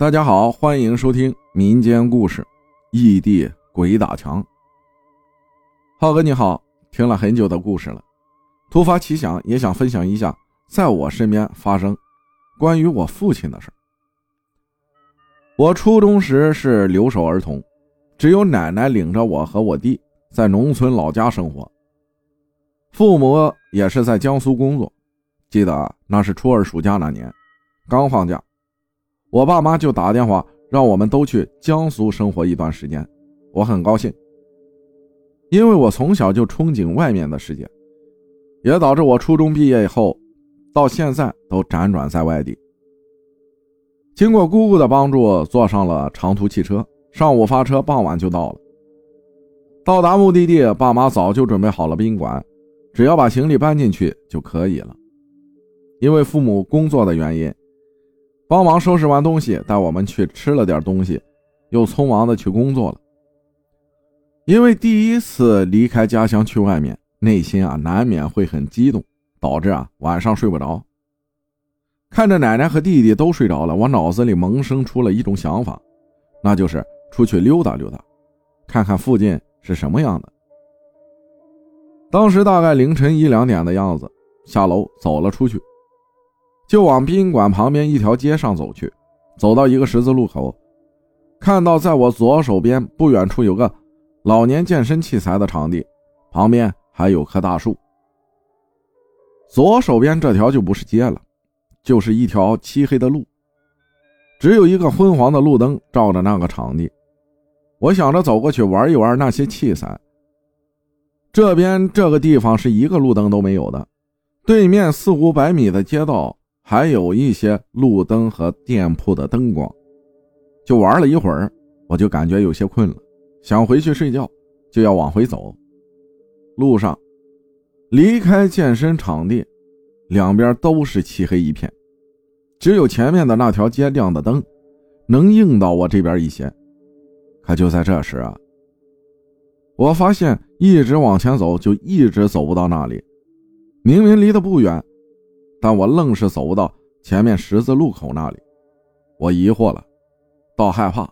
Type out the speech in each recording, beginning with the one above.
大家好，欢迎收听民间故事《异地鬼打墙》。浩哥你好，听了很久的故事了，突发奇想，也想分享一下在我身边发生关于我父亲的事。我初中时是留守儿童，只有奶奶领着我和我弟在农村老家生活，父母也是在江苏工作。记得那是初二暑假那年，刚放假。我爸妈就打电话让我们都去江苏生活一段时间，我很高兴，因为我从小就憧憬外面的世界，也导致我初中毕业以后，到现在都辗转在外地。经过姑姑的帮助，坐上了长途汽车，上午发车，傍晚就到了。到达目的地，爸妈早就准备好了宾馆，只要把行李搬进去就可以了。因为父母工作的原因。帮忙收拾完东西，带我们去吃了点东西，又匆忙的去工作了。因为第一次离开家乡去外面，内心啊难免会很激动，导致啊晚上睡不着。看着奶奶和弟弟都睡着了，我脑子里萌生出了一种想法，那就是出去溜达溜达，看看附近是什么样的。当时大概凌晨一两点的样子，下楼走了出去。就往宾馆旁边一条街上走去，走到一个十字路口，看到在我左手边不远处有个老年健身器材的场地，旁边还有棵大树。左手边这条就不是街了，就是一条漆黑的路，只有一个昏黄的路灯照着那个场地。我想着走过去玩一玩那些器材。这边这个地方是一个路灯都没有的，对面四五百米的街道。还有一些路灯和店铺的灯光，就玩了一会儿，我就感觉有些困了，想回去睡觉，就要往回走。路上离开健身场地，两边都是漆黑一片，只有前面的那条街亮的灯，能映到我这边一些。可就在这时啊，我发现一直往前走，就一直走不到那里，明明离得不远。但我愣是走不到前面十字路口那里，我疑惑了，倒害怕。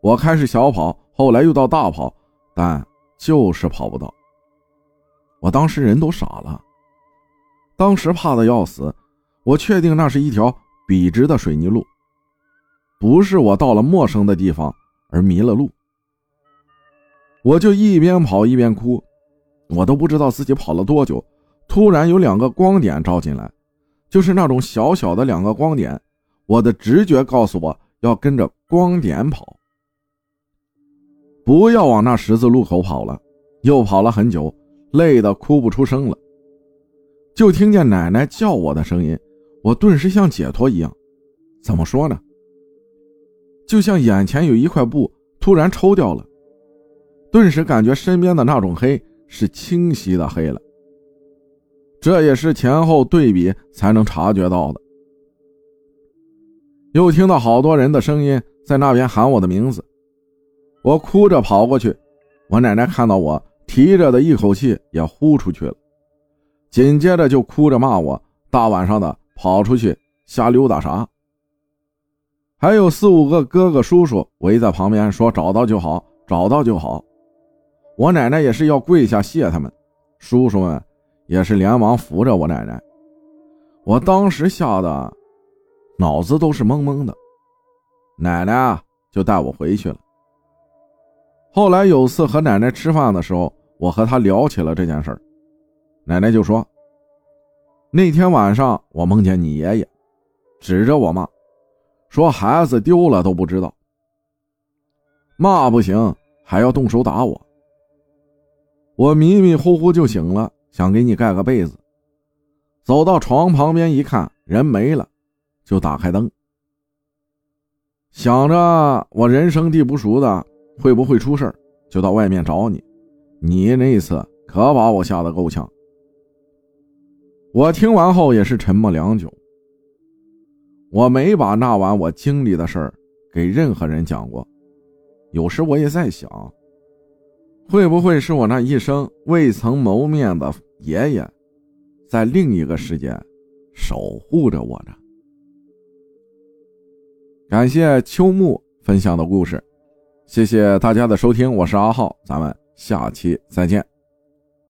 我开始小跑，后来又到大跑，但就是跑不到。我当时人都傻了，当时怕的要死。我确定那是一条笔直的水泥路，不是我到了陌生的地方而迷了路。我就一边跑一边哭，我都不知道自己跑了多久，突然有两个光点照进来。就是那种小小的两个光点，我的直觉告诉我要跟着光点跑，不要往那十字路口跑了。又跑了很久，累得哭不出声了，就听见奶奶叫我的声音，我顿时像解脱一样。怎么说呢？就像眼前有一块布突然抽掉了，顿时感觉身边的那种黑是清晰的黑了。这也是前后对比才能察觉到的。又听到好多人的声音在那边喊我的名字，我哭着跑过去。我奶奶看到我提着的一口气也呼出去了，紧接着就哭着骂我：“大晚上的跑出去瞎溜达啥？”还有四五个哥哥叔叔围在旁边说：“找到就好，找到就好。”我奶奶也是要跪下谢他们，叔叔们。也是连忙扶着我奶奶，我当时吓得脑子都是懵懵的。奶奶啊，就带我回去了。后来有次和奶奶吃饭的时候，我和她聊起了这件事儿，奶奶就说：“那天晚上我梦见你爷爷，指着我骂，说孩子丢了都不知道，骂不行还要动手打我。”我迷迷糊糊就醒了。想给你盖个被子，走到床旁边一看，人没了，就打开灯，想着我人生地不熟的，会不会出事就到外面找你。你那次可把我吓得够呛。我听完后也是沉默良久。我没把那晚我经历的事儿给任何人讲过。有时我也在想。会不会是我那一生未曾谋面的爷爷，在另一个世界守护着我呢？感谢秋木分享的故事，谢谢大家的收听，我是阿浩，咱们下期再见。